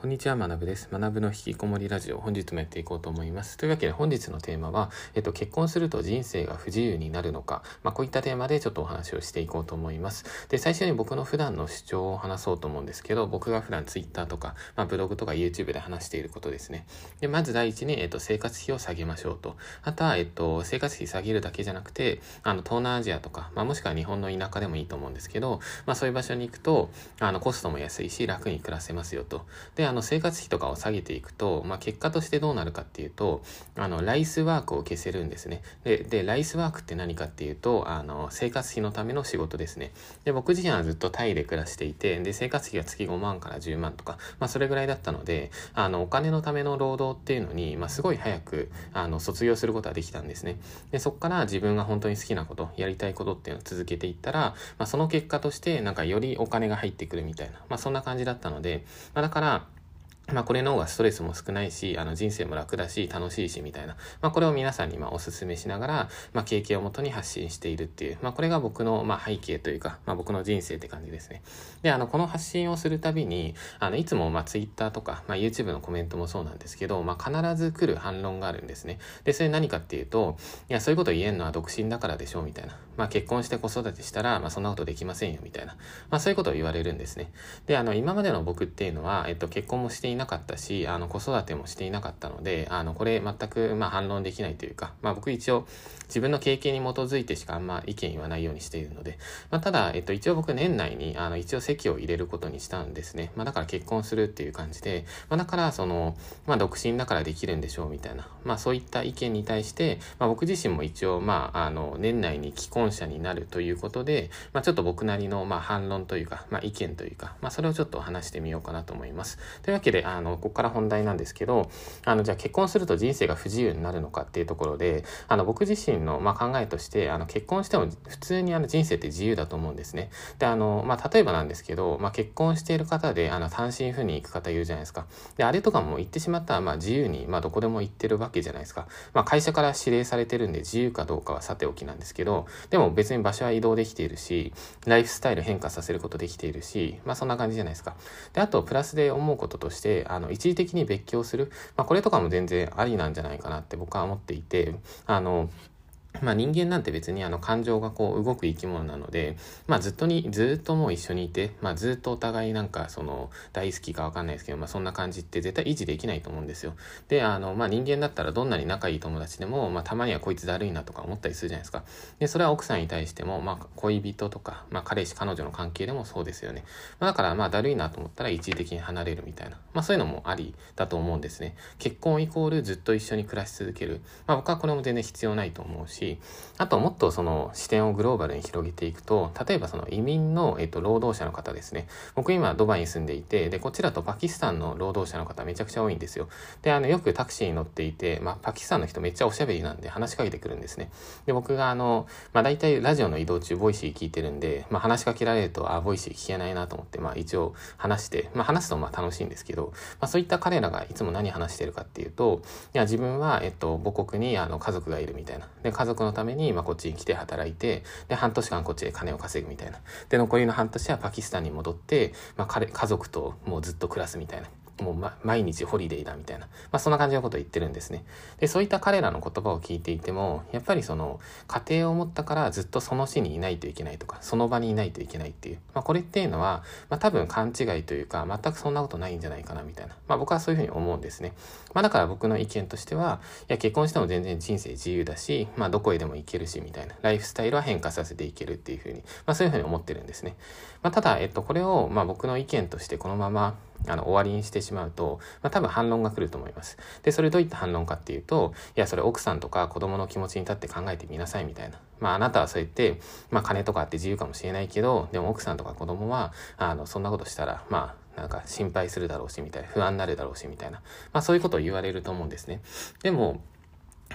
こんにちは、学部です。学部の引きこもりラジオ、本日もやっていこうと思います。というわけで本日のテーマは、えっと、結婚すると人生が不自由になるのか、まあ、こういったテーマでちょっとお話をしていこうと思います。で、最初に僕の普段の主張を話そうと思うんですけど、僕が普段 Twitter とか、まあ、ブログとか YouTube で話していることですね。で、まず第一に、えっと、生活費を下げましょうと。あとは、えっと、生活費下げるだけじゃなくて、あの、東南アジアとか、まあ、もしくは日本の田舎でもいいと思うんですけど、まあ、そういう場所に行くと、あの、コストも安いし、楽に暮らせますよと。で、あの、生活費とかを下げていくと、まあ、結果としてどうなるかっていうと、あの、ライスワークを消せるんですね。で、ライスワークって何かっていうと、あの、生活費のための仕事ですね。で、僕自身はずっとタイで暮らしていて、で、生活費が月5万から10万とか、まあ、それぐらいだったので、あの、お金のための労働っていうのに、まあ、すごい早く、あの、卒業することができたんですね。で、そこから自分が本当に好きなこと、やりたいことっていうのを続けていったら、まあ、その結果として、なんかよりお金が入ってくるみたいな、まあ、そんな感じだったので、まあ、だから、まあこれの方がストレスも少ないし、あの人生も楽だし、楽しいしみたいな。まあこれを皆さんにまあお勧めしながら、まあ経験をもとに発信しているっていう、まあこれが僕のまあ背景というか、まあ僕の人生って感じですね。で、あのこの発信をするたびに、あのいつもまあ Twitter とか、まあ YouTube のコメントもそうなんですけど、まあ必ず来る反論があるんですね。で、それ何かっていうと、いやそういうこと言えんのは独身だからでしょうみたいな。まあ結婚して子育てしたら、まあそんなことできませんよみたいな。まあそういうことを言われるんですね。で、あの今までの僕っていうのは、えっと結婚もしていないなかったし、あの子育てもしていなかったので、あのこれ全くまあ反論できないというか、まあ僕一応自分の経験に基づいてしかあんま意見言わないようにしているので、まあただ、えっと一応僕年内にあの一応籍を入れることにしたんですね。まあだから結婚するっていう感じで、まあだからその、まあ独身だからできるんでしょうみたいな、まあそういった意見に対して、まあ僕自身も一応まああの年内に既婚者になるということで、まあちょっと僕なりのまあ反論というか、まあ意見というか、まあそれをちょっと話してみようかなと思います。というわけで、あの、ここから本題なんですけど、あの、じゃあ結婚すると人生が不自由になるのかっていうところで、あの、僕自身の、まあ、考えとして、あの、結婚しても普通にあの人生って自由だと思うんですね。で、あの、まあ、例えばなんですけど、まあ、結婚している方で、あの、単身赴任行く方いるじゃないですか。で、あれとかも行ってしまったら、まあ、自由に、まあ、どこでも行ってるわけじゃないですか。まあ、会社から指令されてるんで自由かどうかはさておきなんですけど、でも別に場所は移動できているし、ライフスタイル変化させることできているし、まあ、そんな感じじゃないですか。で、あと、プラスで思うこととして、あの、一時的に別居する。まあ、これとかも全然ありなんじゃないかなって僕は思っていて、あの、まあ人間なんて別にあの感情がこう動く生き物なので、まあずっとに、ずっともう一緒にいて、まあずっとお互いなんかその大好きかわかんないですけど、まあそんな感じって絶対維持できないと思うんですよ。で、あの、まあ人間だったらどんなに仲いい友達でも、まあたまにはこいつだるいなとか思ったりするじゃないですか。で、それは奥さんに対しても、まあ恋人とか、まあ彼氏、彼女の関係でもそうですよね。まあだからまあだるいなと思ったら一時的に離れるみたいな。まあそういうのもありだと思うんですね。結婚イコールずっと一緒に暮らし続ける。まあ僕はこれも全然必要ないと思うし、あともっとその視点をグローバルに広げていくと、例えばその移民の、えっと、労働者の方ですね。僕今ドバイに住んでいて、で、こちらとパキスタンの労働者の方めちゃくちゃ多いんですよ。で、あの、よくタクシーに乗っていて、まあ、パキスタンの人めっちゃおしゃべりなんで話しかけてくるんですね。で、僕があの、まあ、大体ラジオの移動中、ボイシー聞いてるんで、まあ、話しかけられると、あ、ボイシー聞けないなと思って、まあ、一応話して、まあ、話すとまあ楽しいんですけど、まあ、そういった彼らがいつも何話してるかっていうと、いや、自分は、えっと、母国にあの家族がいるみたいな。で、家族族のために、まあ、こっちに来て働いて、で、半年間こっちで金を稼ぐみたいな。で、残りの半年はパキスタンに戻って、まあ、彼、家族ともうずっと暮らすみたいな。もう、ま、毎日ホリデーだみたいな。まあ、そんな感じのことを言ってるんですね。で、そういった彼らの言葉を聞いていても、やっぱりその、家庭を持ったからずっとその市にいないといけないとか、その場にいないといけないっていう。まあ、これっていうのは、まあ、多分勘違いというか、全くそんなことないんじゃないかなみたいな。まあ、僕はそういうふうに思うんですね。まあ、だから僕の意見としては、いや、結婚しても全然人生自由だし、まあ、どこへでも行けるし、みたいな。ライフスタイルは変化させていけるっていうふうに、まあ、そういうふうに思ってるんですね。まあ、ただ、えっと、これを、まあ、僕の意見としてこのまま、あの、終わりにしてしまうと、まあ、多分反論が来ると思います。で、それどういった反論かっていうと、いや、それ奥さんとか子供の気持ちに立って考えてみなさいみたいな。まあ、あなたはそう言って、まあ、金とかあって自由かもしれないけど、でも奥さんとか子供は、あの、そんなことしたら、まあ、なんか心配するだろうし、みたいな、不安になるだろうし、みたいな。まあ、そういうことを言われると思うんですね。でも、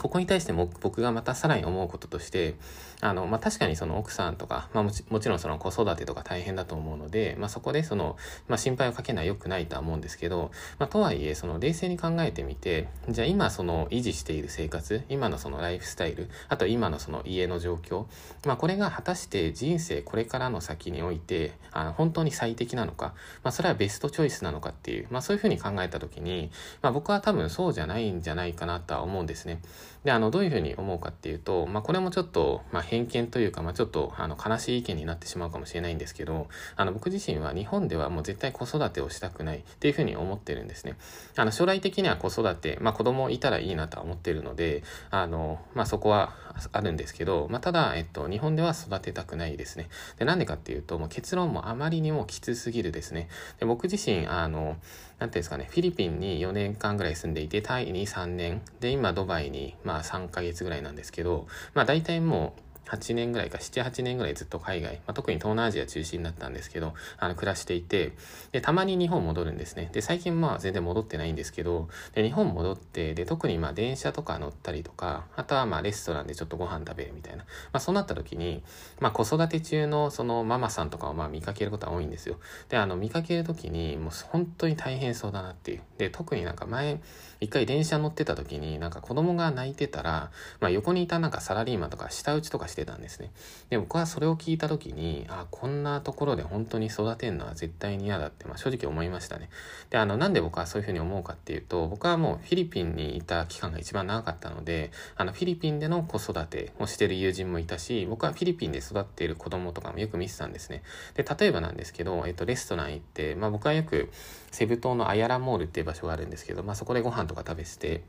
ここに対しても僕がまたさらに思うこととして、あの、まあ、確かにその奥さんとか、まあもち、もちろんその子育てとか大変だと思うので、まあ、そこでその、まあ、心配をかけない良くないとは思うんですけど、まあ、とはいえ、その冷静に考えてみて、じゃあ今その維持している生活、今のそのライフスタイル、あと今のその家の状況、まあ、これが果たして人生これからの先において、あの本当に最適なのか、まあ、それはベストチョイスなのかっていう、まあ、そういうふうに考えた時に、まあ、僕は多分そうじゃないんじゃないかなとは思うんですね。で、あの、どういうふうに思うかっていうと、まあ、これもちょっと、まあ、偏見というか、まあ、ちょっと、あの、悲しい意見になってしまうかもしれないんですけど、あの、僕自身は日本ではもう絶対子育てをしたくないっていうふうに思ってるんですね。あの、将来的には子育て、まあ、子供いたらいいなとは思ってるので、あの、まあ、そこはあるんですけど、まあ、ただ、えっと、日本では育てたくないですね。で、なんでかっていうと、もう結論もあまりにもきつすぎるですね。で、僕自身、あの、なんていうんですかね、フィリピンに4年間ぐらい住んでいて、タイに3年、で、今ドバイに、まあ3ヶ月ぐらいなんですけど、まあ大体もう、8年ぐらいか、7、8年ぐらいずっと海外、まあ、特に東南アジア中心だったんですけど、あの、暮らしていて、で、たまに日本戻るんですね。で、最近まあ全然戻ってないんですけど、で、日本戻って、で、特にまあ電車とか乗ったりとか、あとはまあレストランでちょっとご飯食べるみたいな。まあそうなった時に、まあ子育て中のそのママさんとかをまあ見かけることは多いんですよ。で、あの、見かける時に、もう本当に大変そうだなっていう。で、特になんか前、一回電車乗ってた時に、なんか子供が泣いてたら、まあ横にいたなんかサラリーマンとか舌打ちとかしてたんですね。で、僕はそれを聞いた時に、あ、こんなところで本当に育てるのは絶対に嫌だって、まあ正直思いましたね。で、あの、なんで僕はそういうふうに思うかっていうと、僕はもうフィリピンにいた期間が一番長かったので、あの、フィリピンでの子育てをしてる友人もいたし、僕はフィリピンで育っている子供とかもよく見てたんですね。で、例えばなんですけど、えっと、レストラン行って、まあ僕はよくセブ島のアヤラモールっていう場所があるんですけど、まあそこでご飯とか食べてて、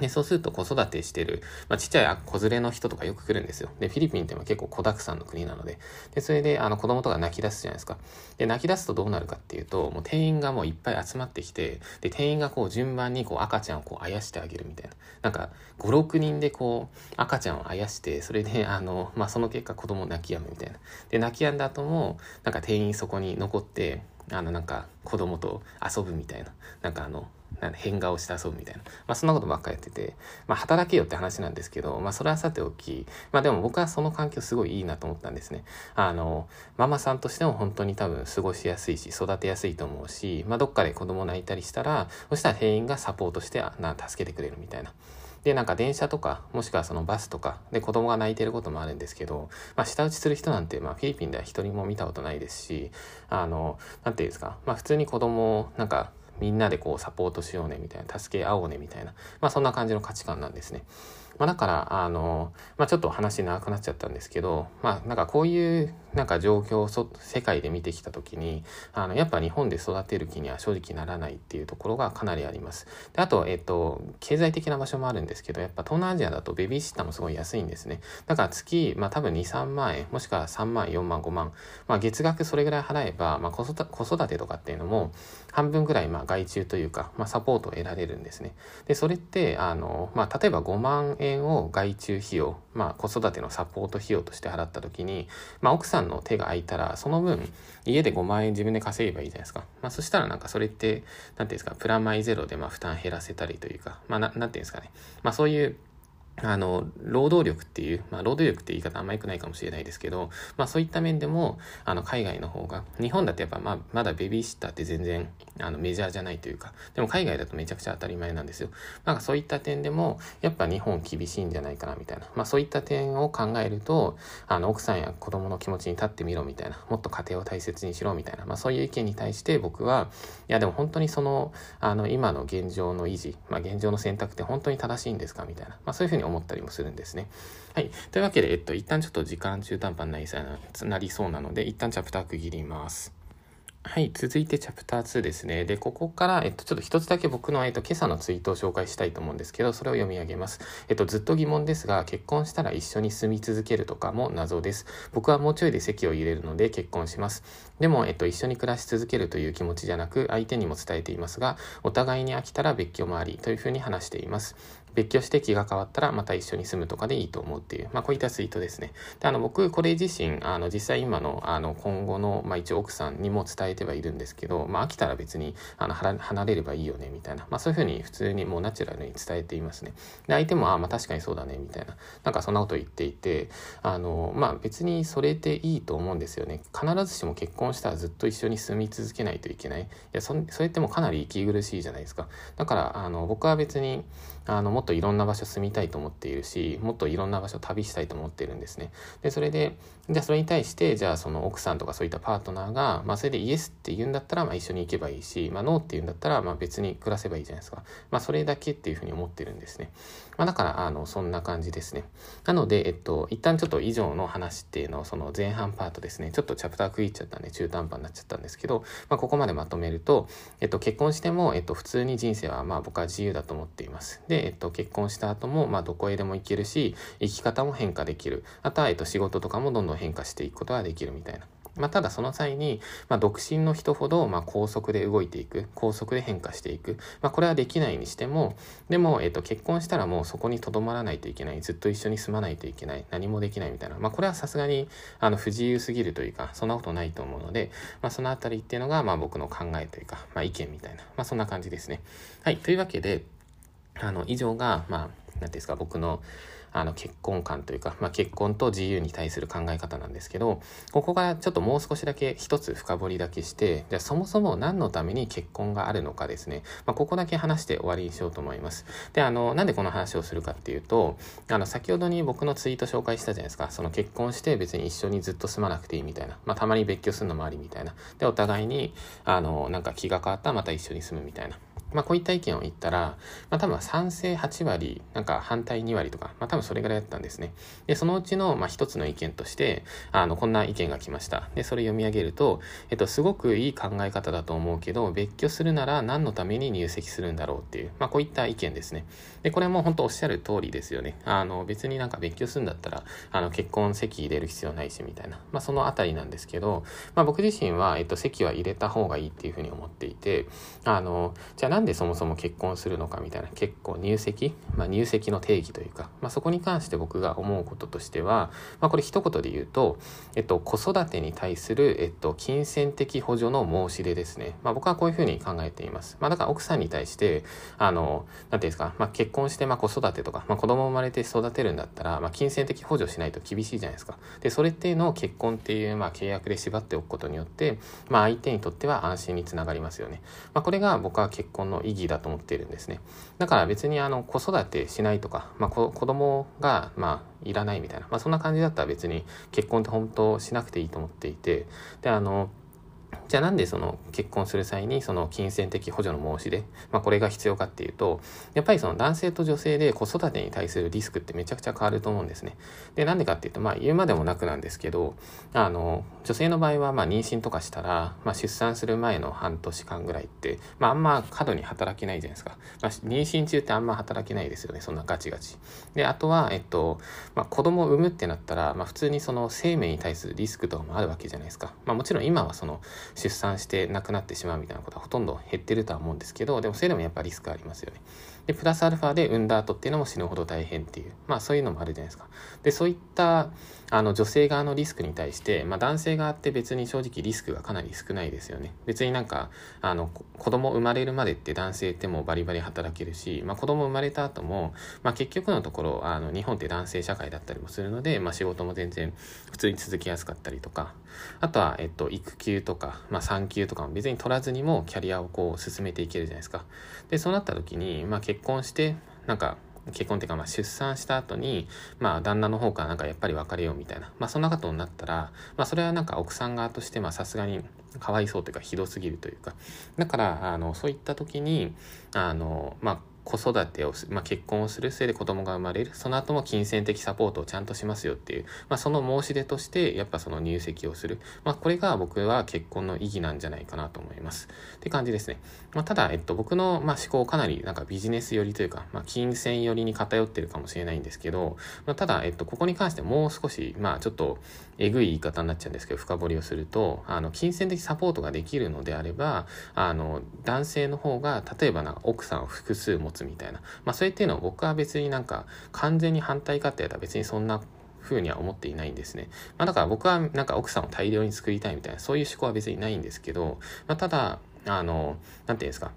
で、そうすると子育てしてる、まあ、ちっちゃい子連れの人とかよく来るんですよ。で、フィリピンって結構子沢山の国なので。で、それで、あの、子供とか泣き出すじゃないですか。で、泣き出すとどうなるかっていうと、もう店員がもういっぱい集まってきて、で、店員がこう順番にこう赤ちゃんをこうあやしてあげるみたいな。なんか、5、6人でこう、赤ちゃんをあやして、それで、あの、まあ、その結果子供泣き止むみたいな。で、泣き止んだ後も、なんか店員そこに残って、あの、なんか、子供と遊ぶみたいな。なんかあの、変顔して遊ぶみたいな。まあそんなことばっかやってて、まあ働けよって話なんですけど、まあそれはさておき、まあでも僕はその環境すごいいいなと思ったんですね。あの、ママさんとしても本当に多分過ごしやすいし、育てやすいと思うし、まあどっかで子供泣いたりしたら、そしたら店員がサポートしてな助けてくれるみたいな。で、なんか電車とか、もしくはそのバスとかで子供が泣いてることもあるんですけど、まあ舌打ちする人なんて、まあフィリピンでは一人も見たことないですし、あの、なんて言うんですか、まあ普通に子供をなんかみんなでこうサポートしようねみたいな、助け合おうねみたいな、まあそんな感じの価値観なんですね。まあだから、あの、まあちょっと話長くなっちゃったんですけど、まあなんかこういうなんか状況をそ世界で見てきた時に、あの、やっぱ日本で育てる気には正直ならないっていうところがかなりあります。で、あと、えっと、経済的な場所もあるんですけど、やっぱ東南アジアだとベビーシッターもすごい安いんですね。だから月、まあ多分2、3万円、もしくは3万、4万、5万、まあ月額それぐらい払えば、まあ子育てとかっていうのも半分ぐらいまあ外注というか、まあサポートを得られるんですね。で、それって、あの、まあ例えば5万円円を外注費用、まあ子育てのサポート費用として払った時に、まあ奥さんの手が空いたら、その分、家で5万円自分で稼げばいいじゃないですか。まあそしたらなんかそれって、何て言うんですか、プラマイゼロでま負担減らせたりというか、まあななんて言うんですかね。まあそういうあの、労働力っていう、まあ、労働力って言い方あんま良くないかもしれないですけど、まあ、そういった面でも、あの、海外の方が、日本だとやっぱ、まあ、まだベビーシッターって全然、あの、メジャーじゃないというか、でも海外だとめちゃくちゃ当たり前なんですよ。なんかそういった点でも、やっぱ日本厳しいんじゃないかな、みたいな。まあ、そういった点を考えると、あの、奥さんや子供の気持ちに立ってみろ、みたいな。もっと家庭を大切にしろ、みたいな。まあ、そういう意見に対して僕は、いや、でも本当にその、あの、今の現状の維持、まあ、現状の選択って本当に正しいんですか、みたいな。まあ、そういうふうに思ったりもするんです。ね。はい。というわけで、えっと、一旦ちょっと時間中途半端になりそうなりそうなので、一旦チャプター区切ります。はい。続いてチャプター2ですね。で、ここから、えっと、ちょっと一つだけ僕の、えっと、今朝のツイートを紹介したいと思うんですけど、それを読み上げます。えっと、ずっと疑問ですが、結婚したら一緒に住み続けるとかも謎です。僕はもうちょいで席を入れるので結婚します。でも、えっと、一緒に暮らし続けるという気持ちじゃなく、相手にも伝えていますが、お互いに飽きたら別居もあり、というふうに話しています。別居して気が変わったらまた一緒に住むとかでいいと思うっていう、まあ、こういったツイートですね。で、あの、僕、これ自身、あの、実際今の、あの、今後の、まあ、一応奥さんにも伝えてはいるんですけど、まあ、飽きたら別に、あの、離れればいいよね、みたいな、まあ、そういうふうに普通にもうナチュラルに伝えていますね。で、相手も、あ、まあ、確かにそうだね、みたいな、なんかそんなこと言っていて、あの、まあ、別にそれでいいと思うんですよね。必ずしも結婚したらずっと一緒に住み続けないといけない。いや、そ、それってもかなり息苦しいじゃないですか。だから、あの、僕は別に、あの、もっとといろんな場所住みたいと思っているし、もっといろんな場所旅したいと思ってるんですね。で、それで、じゃあそれに対して、じゃあその奥さんとかそういったパートナーが、まあそれでイエスって言うんだったら、まあ一緒に行けばいいし、まあノーって言うんだったら、まあ別に暮らせばいいじゃないですか。まあそれだけっていうふうに思ってるんですね。まあだから、あの、そんな感じですね。なので、えっと、一旦ちょっと以上の話っていうのを、その前半パートですね、ちょっとチャプター区切っちゃったんで中途半端になっちゃったんですけど、まあここまでまとめると、えっと、結婚しても、えっと、普通に人生は、まあ僕は自由だと思っています。で、えっと、結婚した後も、まあどこへでも行けるし、生き方も変化できる。あとは、えっと、仕事とかもどんどん変化していくことができるみたいな。まあ、ただその際に、まあ、独身の人ほど、まあ、高速で動いていく、高速で変化していく。まあ、これはできないにしても、でも、えっと、結婚したらもうそこに留まらないといけない。ずっと一緒に住まないといけない。何もできないみたいな。まあ、これはさすがに、あの、不自由すぎるというか、そんなことないと思うので、まあ、そのあたりっていうのが、まあ、僕の考えというか、まあ、意見みたいな。まあ、そんな感じですね。はい。というわけで、あの、以上が、まあ、ていうんですか、僕の、あの結婚観というか、まあ、結婚と自由に対する考え方なんですけどここがちょっともう少しだけ一つ深掘りだけしてじゃあそもそも何のために結婚があるのかですね、まあ、ここだけ話して終わりにしようと思います。であのなんでこの話をするかっていうとあの先ほどに僕のツイート紹介したじゃないですか。その結婚して別に一緒にずっと住まなくていいみたいな、まあ、たまに別居するのもありみたいな。でお互いにあのなんか気が変わったらまた一緒に住むみたいな。まあ、こういった意見を言ったら、まあ、多分賛成8割、なんか反対2割とか、まあ、多分それぐらいだったんですね。で、そのうちの、まあ、一つの意見として、あの、こんな意見が来ました。で、それ読み上げると、えっと、すごくいい考え方だと思うけど、別居するなら何のために入籍するんだろうっていう、まあ、こういった意見ですね。で、これも本当おっしゃる通りですよね。あの、別になんか別居するんだったら、あの、結婚籍入れる必要ないし、みたいな。まあ、そのあたりなんですけど、まあ、僕自身は、えっと、籍は入れた方がいいっていうふうに思っていて、あの、じゃあなんでそもそも結婚するのかみたいな結構入籍、まあ、入籍の定義というか、まあ、そこに関して僕が思うこととしては、まあ、これ一言で言うと、えっと、子育てに対する、えっと、金銭的補助の申し出ですね。まあ、僕はこういうふうに考えています。まあ、だから奥さんに対して、あの、なんていうんですか、まあ、結婚して、まあ、子育てとか、まあ、子供生まれて育てるんだったら、まあ、金銭的補助しないと厳しいじゃないですか。で、それっていうのを結婚っていう、まあ、契約で縛っておくことによって、まあ、相手にとっては安心につながりますよね。まあ、これが僕は結婚の意義だと思っているんですね。だから別にあの子育てしないとか、まあ、子供がまあいらないみたいな、まあ、そんな感じだったら別に結婚って本当しなくていいと思っていてであのじゃあなんでその結婚する際にその金銭的補助の申し出、まあ、これが必要かっていうと、やっぱりその男性と女性で子育てに対するリスクってめちゃくちゃ変わると思うんですね。で、なんでかっていうと、まあ言うまでもなくなんですけど、あの、女性の場合はまあ妊娠とかしたら、まあ出産する前の半年間ぐらいって、まああんま過度に働けないじゃないですか。まあ妊娠中ってあんま働けないですよね、そんなガチガチ。で、あとは、えっと、まあ子供を産むってなったら、まあ普通にその生命に対するリスクとかもあるわけじゃないですか。まあもちろん今はその出産して亡くなってしまうみたいなことはほとんど減ってるとは思うんですけど、でもそれでもやっぱリスクありますよね。で、プラスアルファで産んだ後っていうのも死ぬほど大変っていう、まあそういうのもあるじゃないですか。で、そういったあの女性側のリスクに対して、まあ男性側って別に正直リスクがかなり少ないですよね。別になんか、あの、子供生まれるまでって男性ってもうバリバリ働けるし、まあ子供生まれた後も、まあ結局のところ、あの、日本って男性社会だったりもするので、まあ仕事も全然普通に続きやすかったりとか、あとは、えっと、育休とか、まあ産休とかも別に取らずにもキャリアをこう進めていけるじゃないですか。で、そうなった時に、まあ結婚して、なんか、結婚っていうか、まあ、出産した後に、まあ、旦那の方からなんかやっぱり別れようみたいな、まあ、そんなことになったら、まあ、それはなんか奥さん側として、まあ、さすがにかわいそうというか、ひどすぎるというか、だから、あの、そういった時に、あの、まあ、子育てを、まあ、結婚をするせいで子供が生まれる。その後も金銭的サポートをちゃんとしますよっていう、まあ、その申し出としてやっぱその入籍をする、まあ、これが僕は結婚の意義なんじゃないかなと思います。って感じですね、まあ、ただ、えっと、僕の、まあ、思考かなりなんかビジネス寄りというか、まあ、金銭寄りに偏ってるかもしれないんですけど、まあ、ただ、えっと、ここに関してもう少し、まあ、ちょっとえぐい言い方になっちゃうんですけど深掘りをするとあの金銭的サポートができるのであればあの男性の方が例えばな奥さんを複数持つつみたいな。まあ、それっていうのを僕は別になんか完全に反対かって言われたら別にそんな風には思っていないんですね。まあ、だから僕はなんか奥さんを大量に作りたいみたいな、そういう思考は別にないんですけど、まあ、ただ、あの、何て言うんですか、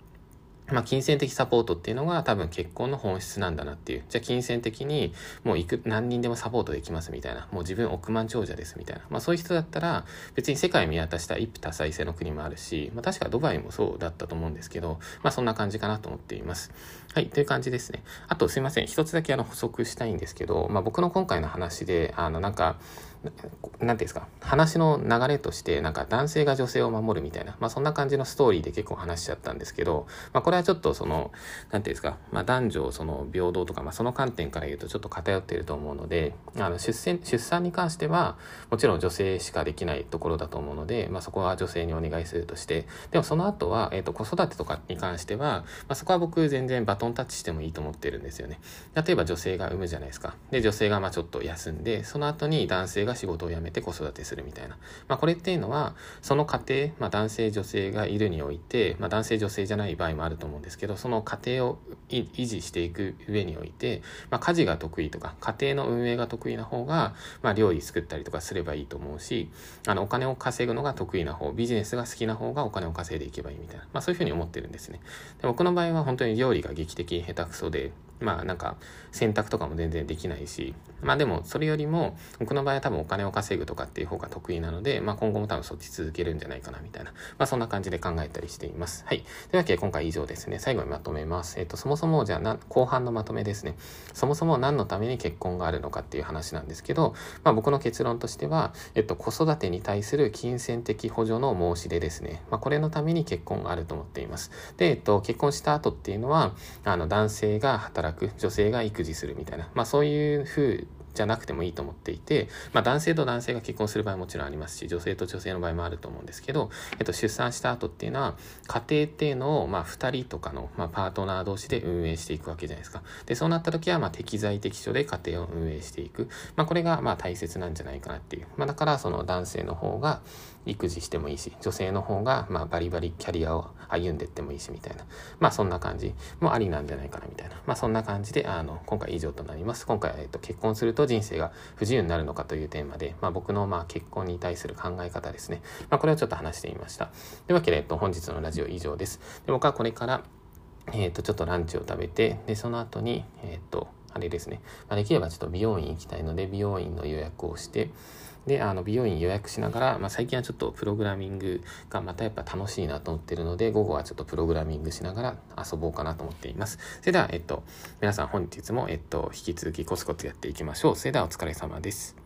まあ、金銭的サポートっていうのが多分結婚の本質なんだなっていう。じゃあ金銭的にもういく、何人でもサポートできますみたいな。もう自分億万長者ですみたいな。まあそういう人だったら別に世界見渡した一夫多妻制の国もあるし、まあ確かドバイもそうだったと思うんですけど、まあそんな感じかなと思っています。はい、という感じですね。あとすいません。一つだけあの補足したいんですけど、まあ僕の今回の話で、あのなんか、何て言うんですか話の流れとしてなんか男性が女性を守るみたいな、まあ、そんな感じのストーリーで結構話しちゃったんですけど、まあ、これはちょっとその何て言うんですか、まあ、男女その平等とか、まあ、その観点から言うとちょっと偏っていると思うのであの出産出産に関してはもちろん女性しかできないところだと思うので、まあ、そこは女性にお願いするとしてでもその後は、えーと、子育てとかに関しては、まあ、そこは僕全然バトンタッチしてもいいと思ってるんですよね。例えば女性が産むじゃないですか。で女性がまあちょっと休んでその後に男性がが仕事を辞めて子育てするみたいな。まあ、これっていうのは、その家庭、まあ、男性女性がいるにおいて、まあ、男性女性じゃない場合もあると思うんですけど、その家庭を維持していく上において、まあ、家事が得意とか、家庭の運営が得意な方が、まあ、料理作ったりとかすればいいと思うし、あの、お金を稼ぐのが得意な方、ビジネスが好きな方がお金を稼いでいけばいいみたいな、まあ、そういうふうに思ってるんですね。で僕の場合は本当に料理が劇的下手くそで、まあなんか選択とかも全然できないし、まあでもそれよりも僕の場合は多分お金を稼ぐとかっていう方が得意なので、まあ今後も多分そっち続けるんじゃないかなみたいな、まあそんな感じで考えたりしています。はい。というわけで今回以上ですね。最後にまとめます。えっ、と、そもそもじゃあな、後半のまとめですね。そもそも何のために結婚があるのかっていう話なんですけど、まあ僕の結論としては、えっと、子育てに対する金銭的補助の申し出ですね。まあこれのために結婚があると思っています。で、えっと、結婚した後っていうのは、あの、男性が働く、女性が育児するみたいな、まあそういう風じゃなくてもいいと思っていて、まあ、男性と男性が結婚する場合もちろんありますし女性と女性の場合もあると思うんですけど、えっと、出産した後っていうのは家庭っていうのを、まあ、2人とかの、まあ、パートナー同士で運営していくわけじゃないですか。でそうなった時は、まあ、適材適所で家庭を運営していく、まあ、これがまあ大切なんじゃないかなっていう、まあ、だからその男性の方が育児してもいいし女性の方がまあバリバリキャリアを歩んでってもいいしみたいな。まあそんな感じもありなんじゃないかなみたいな。まあそんな感じであの今回以上となります。今回は、えっと、結婚すると人生が不自由になるのかというテーマで、まあ、僕のまあ結婚に対する考え方ですね、まあ、これをちょっと話してみました。というわけで、えっと、本日のラジオ以上です。で僕はこれからえっ、とちょっとランチを食べてでその後にえっ、とあれですね、まあ、できればちょっと美容院行きたいので美容院の予約をしてで、あの、美容院予約しながら、まあ、最近はちょっとプログラミングがまたやっぱ楽しいなと思ってるので、午後はちょっとプログラミングしながら遊ぼうかなと思っています。それでは、えっと、皆さん本日も、えっと、引き続きコツコツやっていきましょう。それではお疲れ様です。